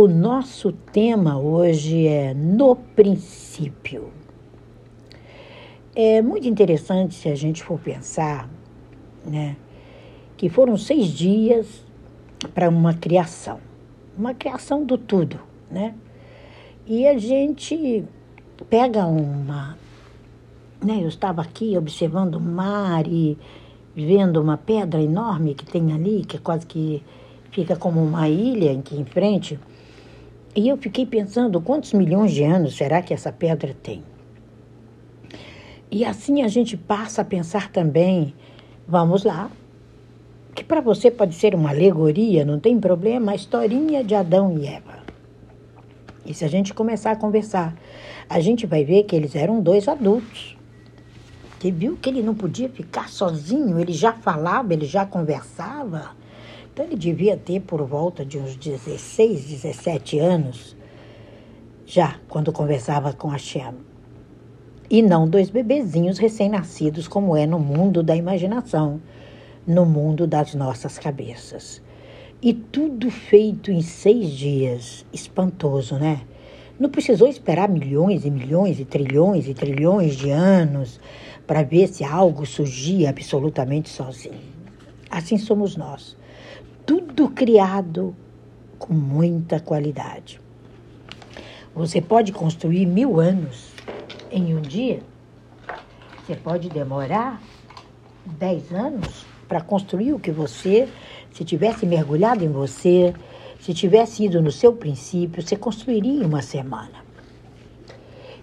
O nosso tema hoje é no princípio. É muito interessante se a gente for pensar, né, que foram seis dias para uma criação, uma criação do tudo, né? E a gente pega uma, né? Eu estava aqui observando o mar e vendo uma pedra enorme que tem ali, que é quase que fica como uma ilha aqui em frente. E eu fiquei pensando quantos milhões de anos será que essa pedra tem? E assim a gente passa a pensar também, vamos lá, que para você pode ser uma alegoria, não tem problema, a historinha de Adão e Eva. E se a gente começar a conversar, a gente vai ver que eles eram dois adultos. Que viu que ele não podia ficar sozinho, ele já falava, ele já conversava. Então ele devia ter por volta de uns 16, 17 anos, já quando conversava com a Shem. E não dois bebezinhos recém-nascidos, como é no mundo da imaginação, no mundo das nossas cabeças. E tudo feito em seis dias. Espantoso, né? Não precisou esperar milhões e milhões e trilhões e trilhões de anos para ver se algo surgia absolutamente sozinho. Assim somos nós. Tudo criado com muita qualidade. Você pode construir mil anos em um dia. Você pode demorar dez anos para construir o que você, se tivesse mergulhado em você, se tivesse ido no seu princípio, você construiria uma semana.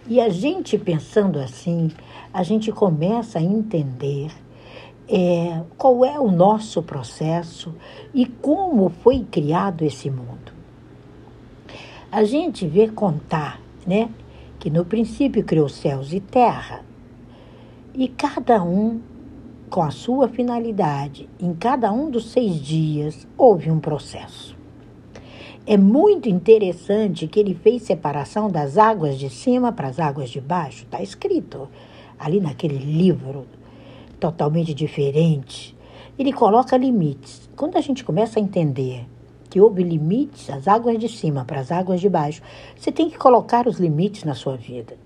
E a gente pensando assim, a gente começa a entender é, qual é o nosso processo e como foi criado esse mundo. A gente vê contar, né, que no princípio criou céus e terra, e cada um com a sua finalidade, em cada um dos seis dias houve um processo. É muito interessante que ele fez separação das águas de cima para as águas de baixo. Está escrito ali naquele livro, totalmente diferente. Ele coloca limites. Quando a gente começa a entender que houve limites, as águas de cima para as águas de baixo, você tem que colocar os limites na sua vida.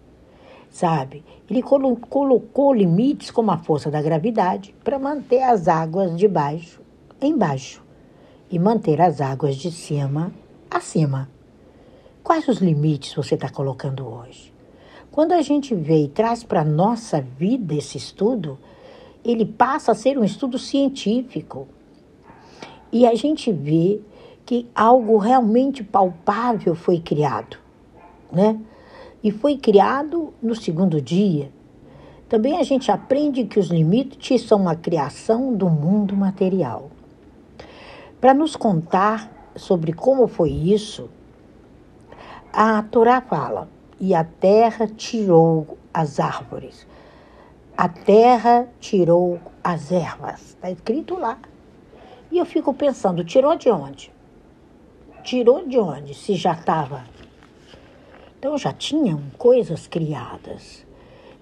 Sabe? Ele colo colocou limites como a força da gravidade para manter as águas de baixo embaixo e manter as águas de cima acima. Quais os limites você está colocando hoje? Quando a gente vê e traz para a nossa vida esse estudo, ele passa a ser um estudo científico. E a gente vê que algo realmente palpável foi criado, né? E foi criado no segundo dia. Também a gente aprende que os limites são a criação do mundo material. Para nos contar sobre como foi isso, a Torá fala: e a terra tirou as árvores, a terra tirou as ervas. Está escrito lá. E eu fico pensando: tirou de onde? Tirou de onde? Se já estava. Então já tinham coisas criadas.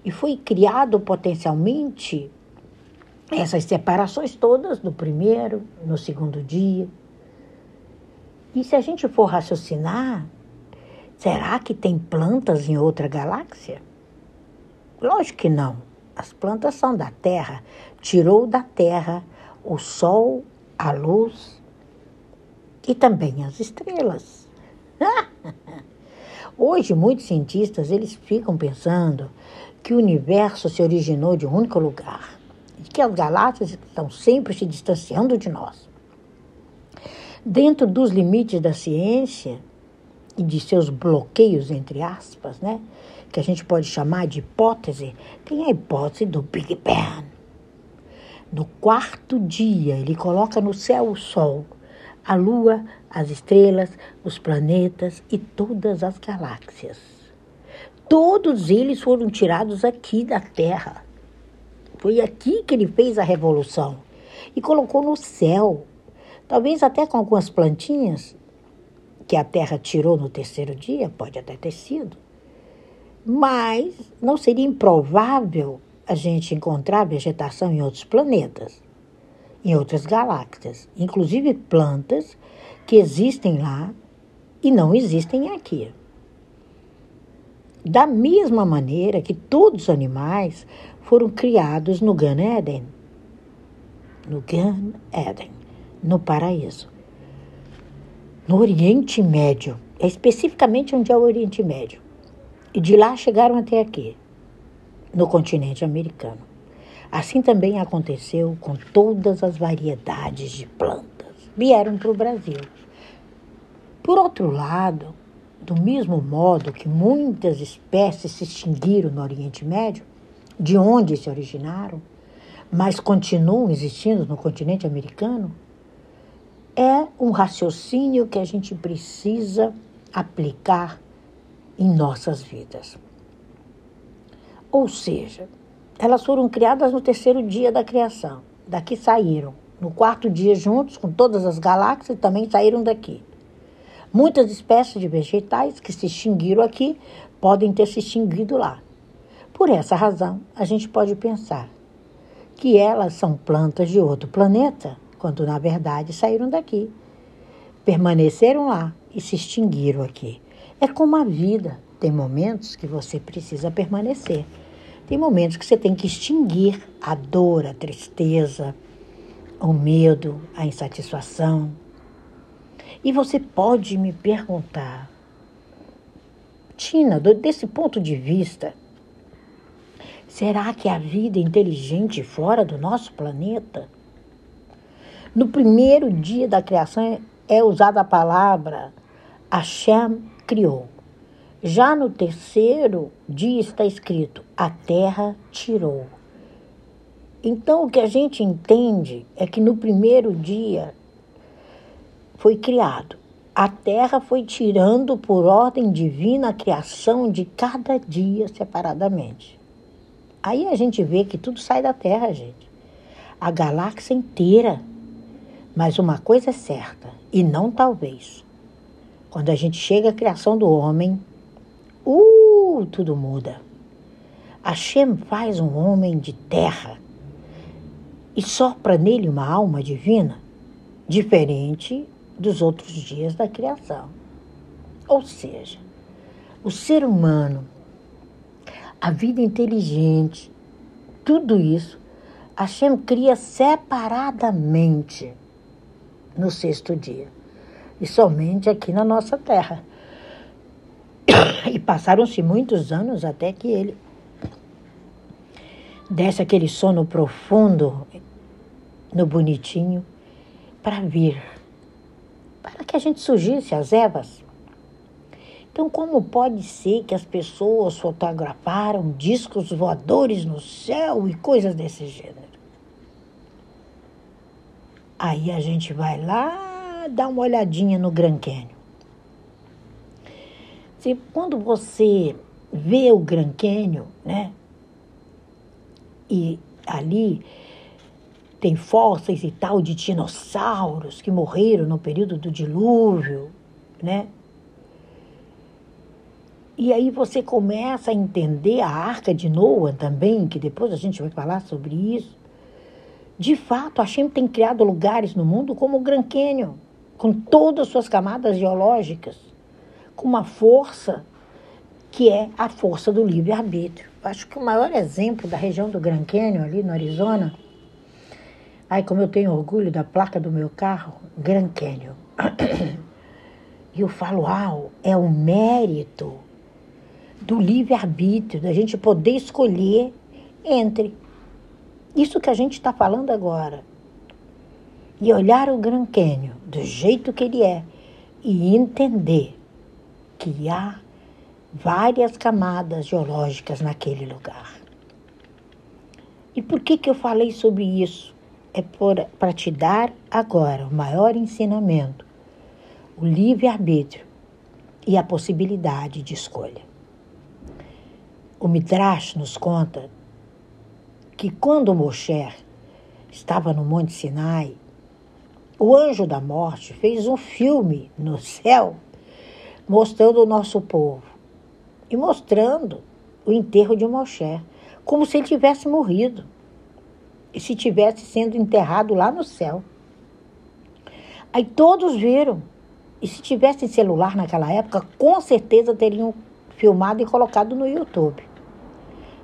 E foi criado potencialmente essas separações todas no primeiro, no segundo dia. E se a gente for raciocinar, será que tem plantas em outra galáxia? Lógico que não. As plantas são da Terra. Tirou da Terra o Sol, a luz e também as estrelas. Hoje, muitos cientistas eles ficam pensando que o universo se originou de um único lugar e que as galáxias estão sempre se distanciando de nós. Dentro dos limites da ciência e de seus bloqueios, entre aspas, né, que a gente pode chamar de hipótese, tem a hipótese do Big Bang. No quarto dia, ele coloca no céu o Sol, a Lua, as estrelas, os planetas e todas as galáxias. Todos eles foram tirados aqui da Terra. Foi aqui que ele fez a revolução e colocou no céu Talvez até com algumas plantinhas que a Terra tirou no terceiro dia, pode até ter sido. Mas não seria improvável a gente encontrar vegetação em outros planetas, em outras galáxias, inclusive plantas que existem lá e não existem aqui. Da mesma maneira que todos os animais foram criados no Gan Eden. No Gan Eden, no paraíso. No Oriente Médio, é especificamente onde é o Oriente Médio. E de lá chegaram até aqui, no continente americano. Assim também aconteceu com todas as variedades de plantas. Vieram para o Brasil. Por outro lado, do mesmo modo que muitas espécies se extinguiram no Oriente Médio, de onde se originaram, mas continuam existindo no continente americano, é um raciocínio que a gente precisa aplicar em nossas vidas. Ou seja, elas foram criadas no terceiro dia da criação. Daqui saíram. No quarto dia, juntos com todas as galáxias, também saíram daqui. Muitas espécies de vegetais que se extinguiram aqui podem ter se extinguido lá. Por essa razão, a gente pode pensar que elas são plantas de outro planeta, quando na verdade saíram daqui. Permaneceram lá e se extinguiram aqui. É como a vida. Tem momentos que você precisa permanecer. Tem momentos que você tem que extinguir a dor, a tristeza, o medo, a insatisfação. E você pode me perguntar, Tina, desse ponto de vista, será que a vida é inteligente fora do nosso planeta? No primeiro dia da criação é usada a palavra Hashem criou. Já no terceiro dia está escrito: a terra tirou. Então, o que a gente entende é que no primeiro dia foi criado. A terra foi tirando por ordem divina a criação de cada dia separadamente. Aí a gente vê que tudo sai da terra, gente. A galáxia inteira. Mas uma coisa é certa, e não talvez. Quando a gente chega à criação do homem, uh, tudo muda. Hashem faz um homem de terra e sopra nele uma alma divina, diferente dos outros dias da criação. Ou seja, o ser humano, a vida inteligente, tudo isso, Hashem cria separadamente no sexto dia e somente aqui na nossa terra. E passaram-se muitos anos até que ele desse aquele sono profundo no bonitinho para vir, para que a gente surgisse as ervas. Então, como pode ser que as pessoas fotografaram discos voadores no céu e coisas desse gênero? Aí a gente vai lá dar uma olhadinha no Grand Canyon. Se, quando você vê o Grand Canyon, né? E ali tem fósseis e tal de dinossauros que morreram no período do dilúvio, né? E aí você começa a entender a arca de Noah também, que depois a gente vai falar sobre isso. De fato, a Hashem tem criado lugares no mundo como o Grand Canyon com todas as suas camadas geológicas, com uma força que é a força do livre-arbítrio. Acho que o maior exemplo da região do Grand Canyon, ali no Arizona, ai, como eu tenho orgulho da placa do meu carro, Grand Canyon. E eu falo, uau, é o mérito do livre-arbítrio, da gente poder escolher entre isso que a gente está falando agora, e olhar o Grand Canyon do jeito que ele é e entender que há várias camadas geológicas naquele lugar. E por que, que eu falei sobre isso? É para te dar agora o maior ensinamento, o livre-arbítrio e a possibilidade de escolha. O Midrash nos conta que quando Moshe estava no Monte Sinai o Anjo da Morte fez um filme no céu mostrando o nosso povo e mostrando o enterro de Moshe, como se ele tivesse morrido e se tivesse sendo enterrado lá no céu. Aí todos viram E se tivessem celular naquela época, com certeza teriam filmado e colocado no YouTube.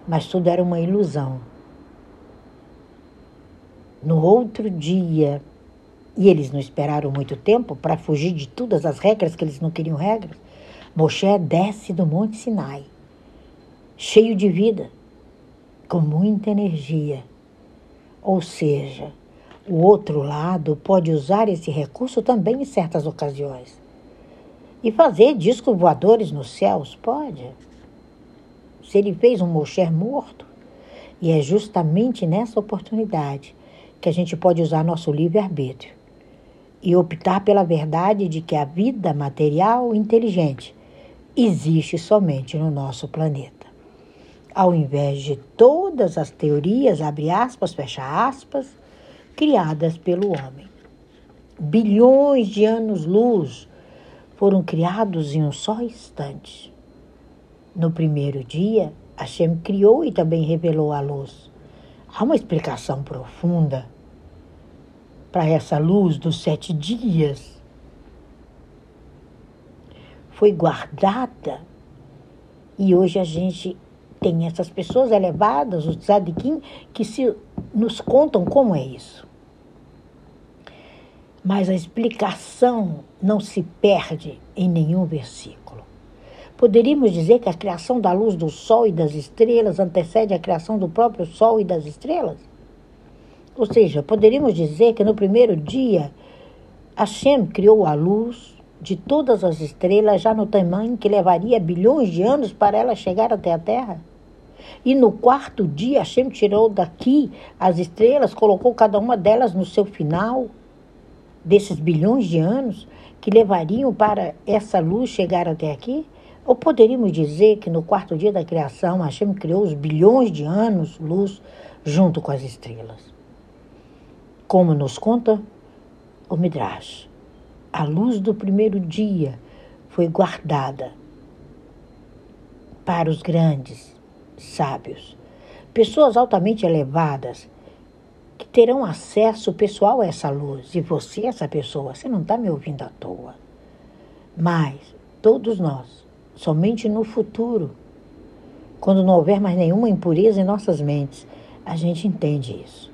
Mas tudo era uma ilusão. No outro dia, e eles não esperaram muito tempo para fugir de todas as regras, que eles não queriam regras, Moshe desce do Monte Sinai, cheio de vida, com muita energia. Ou seja, o outro lado pode usar esse recurso também em certas ocasiões. E fazer discos voadores nos céus? Pode. Se ele fez um Moshe morto, e é justamente nessa oportunidade que a gente pode usar nosso livre-arbítrio e optar pela verdade de que a vida material inteligente existe somente no nosso planeta. Ao invés de todas as teorias, abre aspas, fecha aspas, criadas pelo homem. Bilhões de anos-luz foram criados em um só instante. No primeiro dia, Hashem criou e também revelou a luz. Há uma explicação profunda para essa luz dos sete dias. Foi guardada e hoje a gente tem essas pessoas elevadas, os tzadikim, que se nos contam como é isso. Mas a explicação não se perde em nenhum versículo. Poderíamos dizer que a criação da luz do sol e das estrelas antecede a criação do próprio sol e das estrelas? Ou seja, poderíamos dizer que no primeiro dia, Hashem criou a luz de todas as estrelas já no tamanho que levaria bilhões de anos para ela chegar até a Terra? E no quarto dia, Hashem tirou daqui as estrelas, colocou cada uma delas no seu final, desses bilhões de anos que levariam para essa luz chegar até aqui? Ou poderíamos dizer que no quarto dia da criação, Hashem criou os bilhões de anos luz junto com as estrelas? Como nos conta o Midrash, a luz do primeiro dia foi guardada para os grandes sábios, pessoas altamente elevadas que terão acesso pessoal a essa luz. E você, essa pessoa, você não está me ouvindo à toa. Mas todos nós, somente no futuro, quando não houver mais nenhuma impureza em nossas mentes, a gente entende isso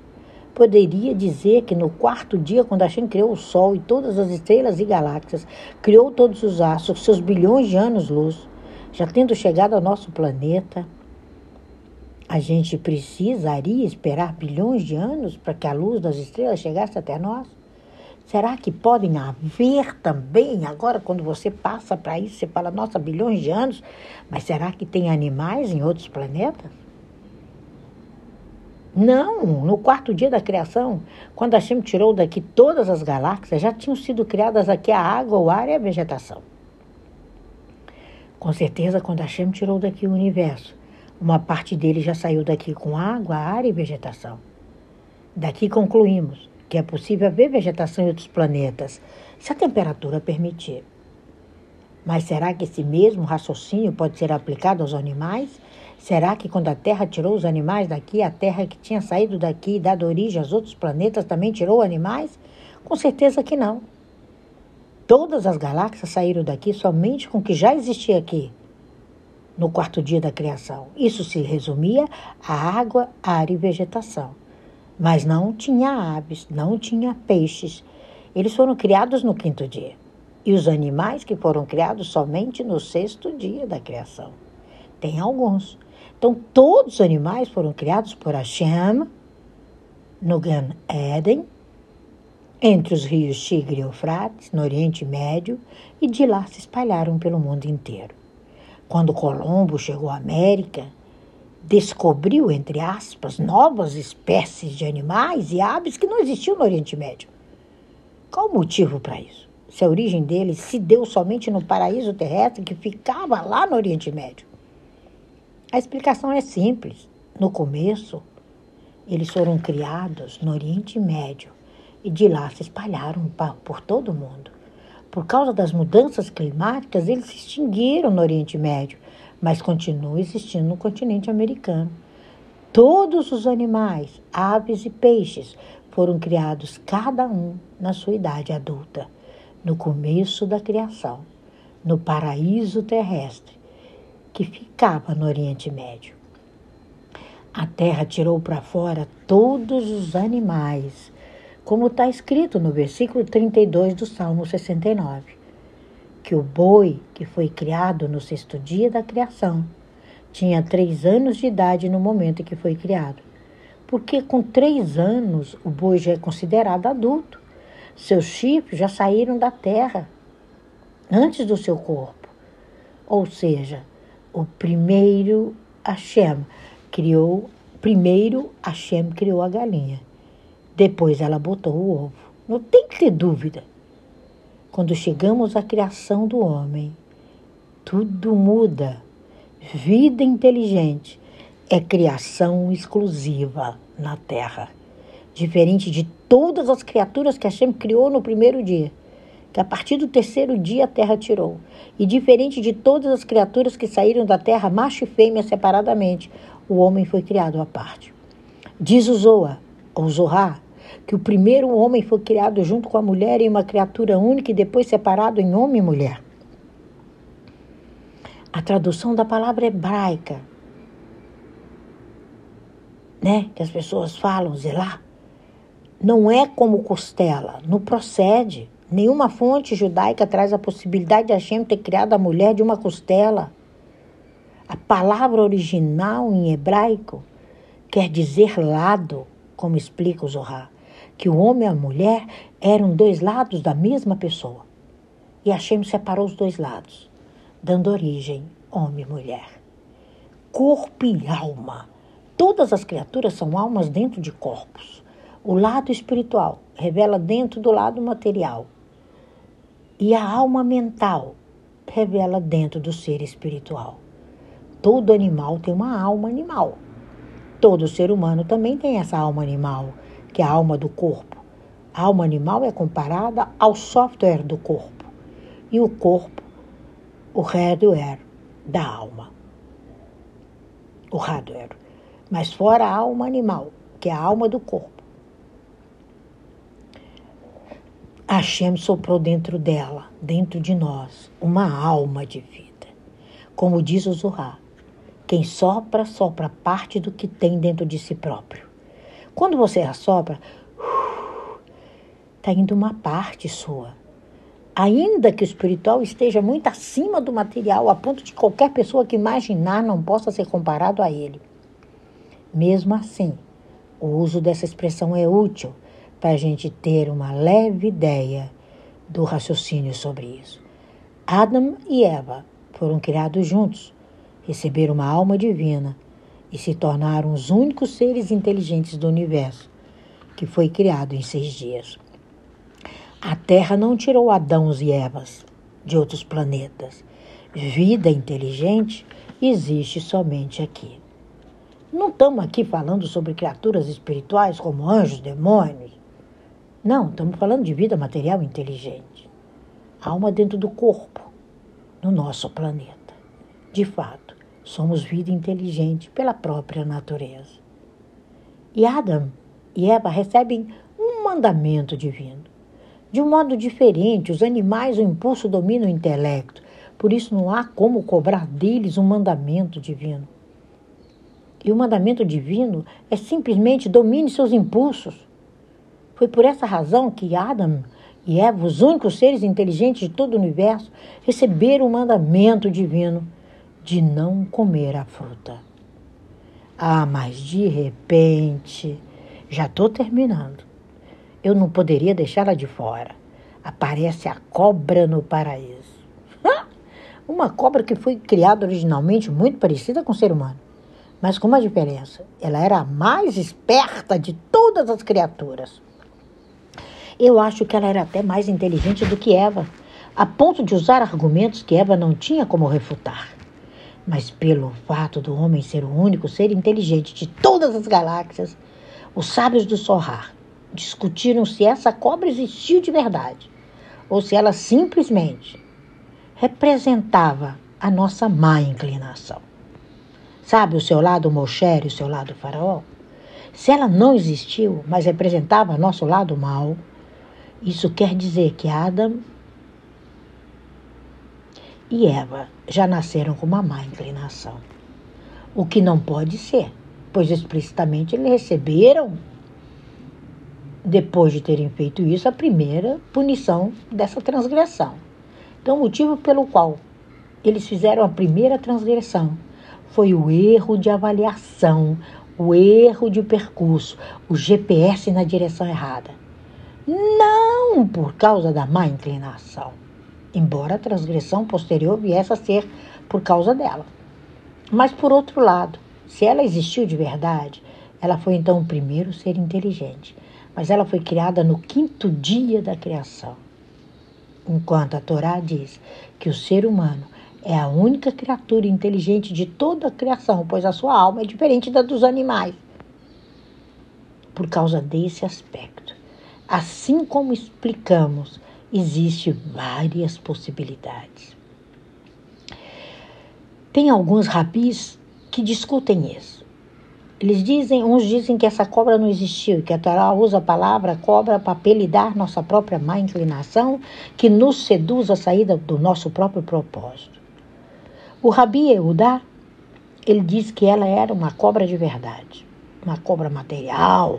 poderia dizer que no quarto dia, quando Hashem criou o Sol e todas as estrelas e galáxias, criou todos os astros, seus bilhões de anos-luz, já tendo chegado ao nosso planeta, a gente precisaria esperar bilhões de anos para que a luz das estrelas chegasse até nós? Será que podem haver também, agora quando você passa para isso, você fala, nossa, bilhões de anos, mas será que tem animais em outros planetas? Não, no quarto dia da criação, quando Hashem tirou daqui todas as galáxias, já tinham sido criadas aqui a água, o ar e a vegetação. Com certeza, quando Hashem tirou daqui o universo, uma parte dele já saiu daqui com água, ar e vegetação. Daqui concluímos que é possível haver vegetação em outros planetas, se a temperatura permitir. Mas será que esse mesmo raciocínio pode ser aplicado aos animais? Será que quando a Terra tirou os animais daqui, a Terra que tinha saído daqui e dado origem aos outros planetas também tirou animais? Com certeza que não. Todas as galáxias saíram daqui somente com o que já existia aqui, no quarto dia da criação. Isso se resumia a água, ar e vegetação. Mas não tinha aves, não tinha peixes. Eles foram criados no quinto dia. E os animais que foram criados somente no sexto dia da criação. Tem alguns então, todos os animais foram criados por Hashem no Gan Eden, entre os rios Tigre e Eufrates, no Oriente Médio, e de lá se espalharam pelo mundo inteiro. Quando Colombo chegou à América, descobriu, entre aspas, novas espécies de animais e aves que não existiam no Oriente Médio. Qual o motivo para isso? Se a origem deles se deu somente no paraíso terrestre que ficava lá no Oriente Médio. A explicação é simples. No começo, eles foram criados no Oriente Médio e de lá se espalharam por todo o mundo. Por causa das mudanças climáticas, eles se extinguiram no Oriente Médio, mas continuam existindo no continente americano. Todos os animais, aves e peixes foram criados cada um na sua idade adulta. no começo da criação, no paraíso terrestre que ficava no Oriente Médio. A terra tirou para fora todos os animais, como está escrito no versículo 32 do Salmo 69, que o boi que foi criado no sexto dia da criação tinha três anos de idade no momento em que foi criado. Porque com três anos o boi já é considerado adulto. Seus chifres já saíram da terra antes do seu corpo. Ou seja, o primeiro Hashem criou, primeiro Hashem criou a galinha. Depois ela botou o ovo. Não tem que ter dúvida. Quando chegamos à criação do homem, tudo muda. Vida inteligente é criação exclusiva na Terra, diferente de todas as criaturas que Hashem criou no primeiro dia que a partir do terceiro dia a terra tirou. E diferente de todas as criaturas que saíram da terra, macho e fêmea separadamente, o homem foi criado à parte. Diz o Zoa, ou Zohar, que o primeiro homem foi criado junto com a mulher em uma criatura única e depois separado em homem e mulher. A tradução da palavra hebraica, né, que as pessoas falam, zelar, não é como costela, não procede. Nenhuma fonte judaica traz a possibilidade de Hashem ter criado a mulher de uma costela. A palavra original em hebraico quer dizer lado, como explica o Zohar, que o homem e a mulher eram dois lados da mesma pessoa. E Hashem separou os dois lados, dando origem homem e mulher. Corpo e alma. Todas as criaturas são almas dentro de corpos. O lado espiritual revela dentro do lado material e a alma mental revela dentro do ser espiritual. Todo animal tem uma alma animal. Todo ser humano também tem essa alma animal, que é a alma do corpo. A alma animal é comparada ao software do corpo e o corpo, o hardware da alma. O hardware. Mas fora a alma animal, que é a alma do corpo. Hashem soprou dentro dela, dentro de nós, uma alma de vida. Como diz o Zohar, quem sopra, sopra parte do que tem dentro de si próprio. Quando você assopra, está indo uma parte sua. Ainda que o espiritual esteja muito acima do material, a ponto de qualquer pessoa que imaginar não possa ser comparado a ele. Mesmo assim, o uso dessa expressão é útil para a gente ter uma leve ideia do raciocínio sobre isso. Adam e Eva foram criados juntos, receberam uma alma divina e se tornaram os únicos seres inteligentes do universo, que foi criado em seis dias. A Terra não tirou Adãos e Evas de outros planetas. Vida inteligente existe somente aqui. Não estamos aqui falando sobre criaturas espirituais como anjos, demônios, não, estamos falando de vida material inteligente. Alma dentro do corpo, no nosso planeta. De fato, somos vida inteligente pela própria natureza. E Adam e Eva recebem um mandamento divino. De um modo diferente, os animais, o impulso domina o intelecto. Por isso, não há como cobrar deles um mandamento divino. E o mandamento divino é simplesmente domine seus impulsos. Foi por essa razão que Adam e Eva, os únicos seres inteligentes de todo o universo, receberam o mandamento divino de não comer a fruta. Ah, mas de repente, já estou terminando. Eu não poderia deixá-la de fora. Aparece a cobra no paraíso. Uma cobra que foi criada originalmente muito parecida com o ser humano. Mas com uma diferença: ela era a mais esperta de todas as criaturas. Eu acho que ela era até mais inteligente do que Eva, a ponto de usar argumentos que Eva não tinha como refutar. Mas pelo fato do homem ser o único ser inteligente de todas as galáxias, os sábios do Sorrar discutiram se essa cobra existiu de verdade ou se ela simplesmente representava a nossa má inclinação. Sabe o seu lado Mosher e o seu lado Faraó? Se ela não existiu, mas representava nosso lado mau, isso quer dizer que Adam e Eva já nasceram com uma má inclinação. O que não pode ser, pois explicitamente eles receberam, depois de terem feito isso, a primeira punição dessa transgressão. Então, o motivo pelo qual eles fizeram a primeira transgressão foi o erro de avaliação, o erro de percurso, o GPS na direção errada. Não por causa da má inclinação, embora a transgressão posterior viesse a ser por causa dela. Mas, por outro lado, se ela existiu de verdade, ela foi então o primeiro ser inteligente. Mas ela foi criada no quinto dia da criação. Enquanto a Torá diz que o ser humano é a única criatura inteligente de toda a criação, pois a sua alma é diferente da dos animais. Por causa desse aspecto. Assim como explicamos, existem várias possibilidades. Tem alguns rabis que discutem isso. Eles dizem, uns dizem que essa cobra não existiu, que a Torá usa a palavra cobra para apelidar nossa própria má inclinação, que nos seduz a saída do nosso próprio propósito. O Rabi Eudá, ele diz que ela era uma cobra de verdade, uma cobra material.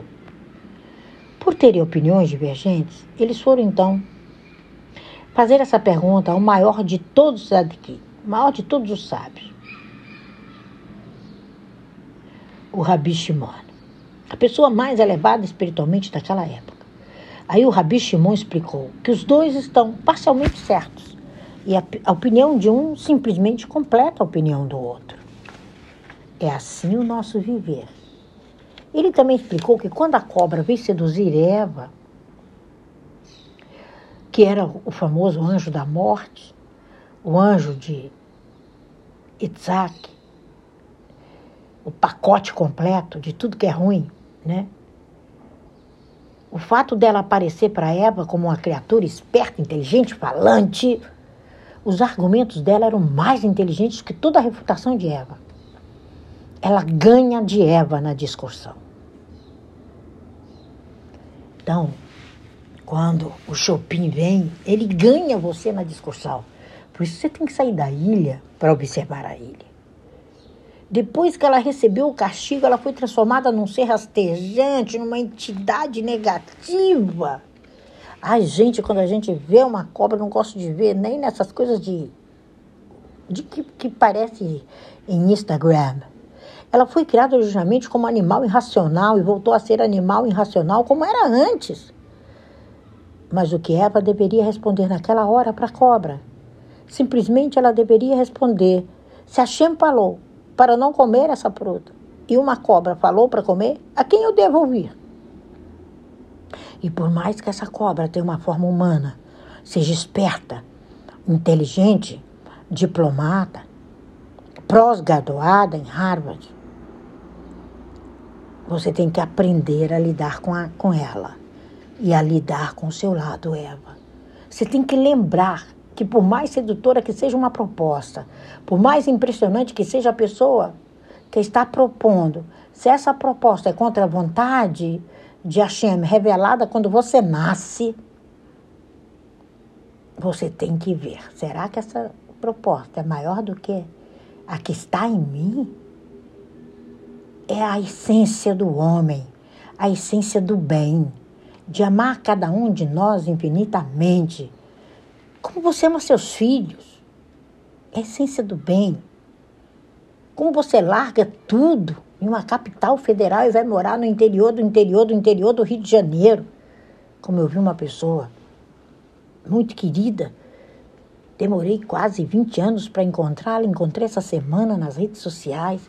Por terem opiniões divergentes, eles foram então fazer essa pergunta ao maior de todos os o maior de todos os sábios, o Rabi Shimon, a pessoa mais elevada espiritualmente daquela época. Aí o Rabi Shimon explicou que os dois estão parcialmente certos e a opinião de um simplesmente completa a opinião do outro. É assim o nosso viver. Ele também explicou que quando a cobra veio seduzir Eva, que era o famoso anjo da morte, o anjo de Isaac, o pacote completo de tudo que é ruim, né? O fato dela aparecer para Eva como uma criatura esperta, inteligente, falante, os argumentos dela eram mais inteligentes que toda a refutação de Eva. Ela ganha de Eva na discussão. Então, quando o Chopin vem, ele ganha você na discussão. Por isso você tem que sair da ilha para observar a ilha. Depois que ela recebeu o castigo, ela foi transformada num ser rastejante, numa entidade negativa. Ai, gente, quando a gente vê uma cobra, não gosto de ver nem nessas coisas de. de que, que parece em Instagram. Ela foi criada justamente como animal irracional e voltou a ser animal irracional como era antes. Mas o que Eva deveria responder naquela hora para a cobra? Simplesmente ela deveria responder: se a Shem falou para não comer essa fruta e uma cobra falou para comer, a quem eu devo ouvir? E por mais que essa cobra tenha uma forma humana, seja esperta, inteligente, diplomata, pós-graduada em Harvard, você tem que aprender a lidar com, a, com ela e a lidar com o seu lado, Eva. Você tem que lembrar que, por mais sedutora que seja uma proposta, por mais impressionante que seja a pessoa que está propondo, se essa proposta é contra a vontade de Hashem revelada quando você nasce, você tem que ver. Será que essa proposta é maior do que a que está em mim? É a essência do homem, a essência do bem, de amar cada um de nós infinitamente, como você ama seus filhos. É a essência do bem. Como você larga tudo em uma capital federal e vai morar no interior do interior do interior do Rio de Janeiro. Como eu vi uma pessoa muito querida, demorei quase 20 anos para encontrá-la, encontrei essa semana nas redes sociais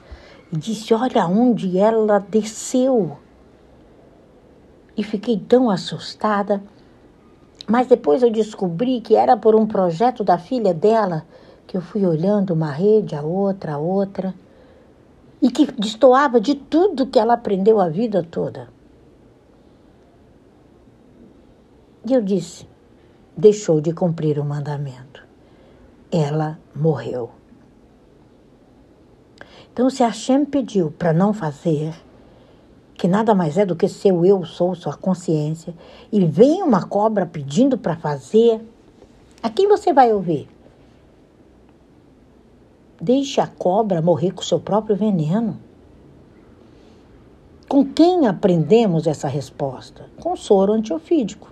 e disse: Olha onde ela desceu. E fiquei tão assustada. Mas depois eu descobri que era por um projeto da filha dela que eu fui olhando uma rede, a outra, a outra e que destoava de tudo que ela aprendeu a vida toda. E eu disse: deixou de cumprir o mandamento. Ela morreu. Então, se Hashem pediu para não fazer, que nada mais é do que seu eu sou, sua consciência, e vem uma cobra pedindo para fazer, a quem você vai ouvir? Deixe a cobra morrer com seu próprio veneno. Com quem aprendemos essa resposta? Com soro antiofídico.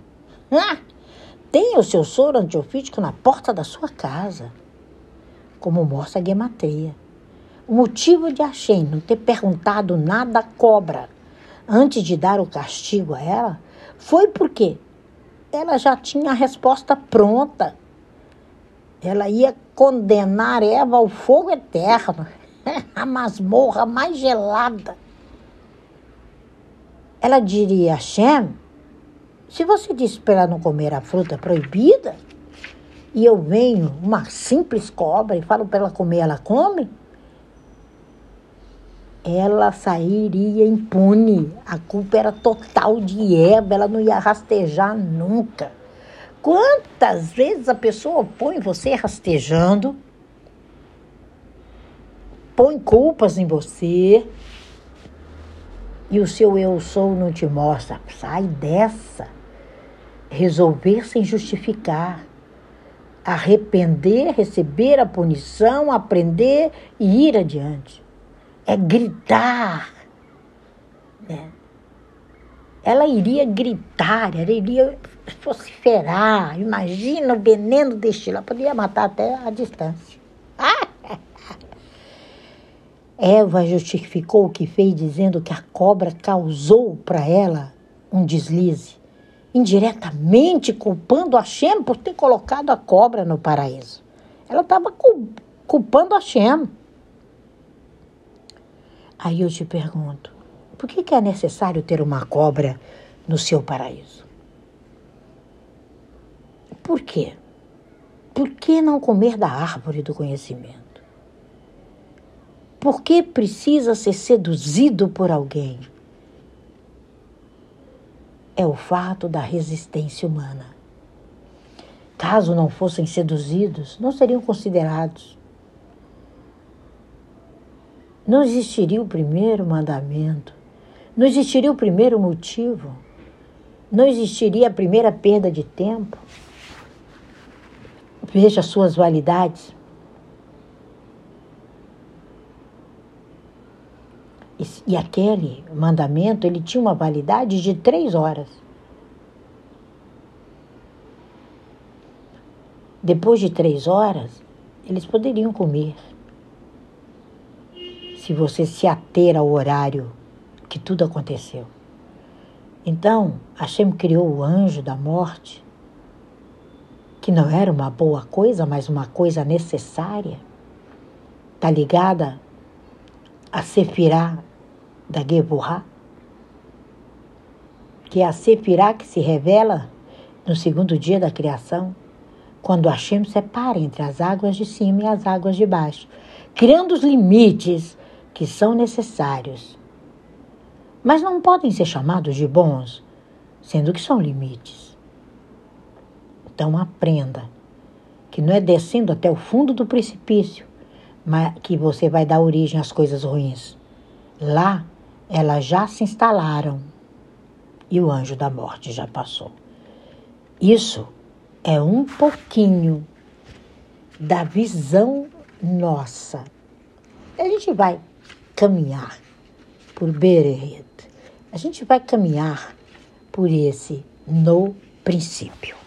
Ah, tenha o seu soro antiofídico na porta da sua casa, como mostra a. O motivo de Hashem não ter perguntado nada à cobra antes de dar o castigo a ela foi porque ela já tinha a resposta pronta. Ela ia condenar Eva ao fogo eterno, a masmorra mais gelada. Ela diria: Hashem, se você disse para ela não comer a fruta proibida, e eu venho, uma simples cobra, e falo para ela comer, ela come? Ela sairia impune. A culpa era total de Eva, ela não ia rastejar nunca. Quantas vezes a pessoa põe você rastejando, põe culpas em você e o seu eu sou não te mostra. Sai dessa. Resolver sem justificar. Arrepender, receber a punição, aprender e ir adiante. É gritar. Né? Ela iria gritar, ela iria vociferar. Imagina o veneno destilado. Poderia matar até a distância. Eva justificou o que fez dizendo que a cobra causou para ela um deslize, indiretamente culpando a Shem por ter colocado a cobra no paraíso. Ela estava culpando a Shem. Aí eu te pergunto, por que, que é necessário ter uma cobra no seu paraíso? Por quê? Por que não comer da árvore do conhecimento? Por que precisa ser seduzido por alguém? É o fato da resistência humana. Caso não fossem seduzidos, não seriam considerados. Não existiria o primeiro mandamento, não existiria o primeiro motivo, não existiria a primeira perda de tempo. Veja suas validades. E, aquele mandamento, ele tinha uma validade de três horas. Depois de três horas, eles poderiam comer. Se você se ater ao horário que tudo aconteceu. Então, Hashem criou o anjo da morte, que não era uma boa coisa, mas uma coisa necessária. Está ligada a Sefirá da Geburá, que é a Sefirá que se revela no segundo dia da criação, quando Hashem separa entre as águas de cima e as águas de baixo, criando os limites que são necessários. Mas não podem ser chamados de bons, sendo que são limites. Então aprenda que não é descendo até o fundo do precipício que você vai dar origem às coisas ruins. Lá elas já se instalaram e o anjo da morte já passou. Isso é um pouquinho da visão nossa. A gente vai caminhar por Bereret. A gente vai caminhar por esse no princípio.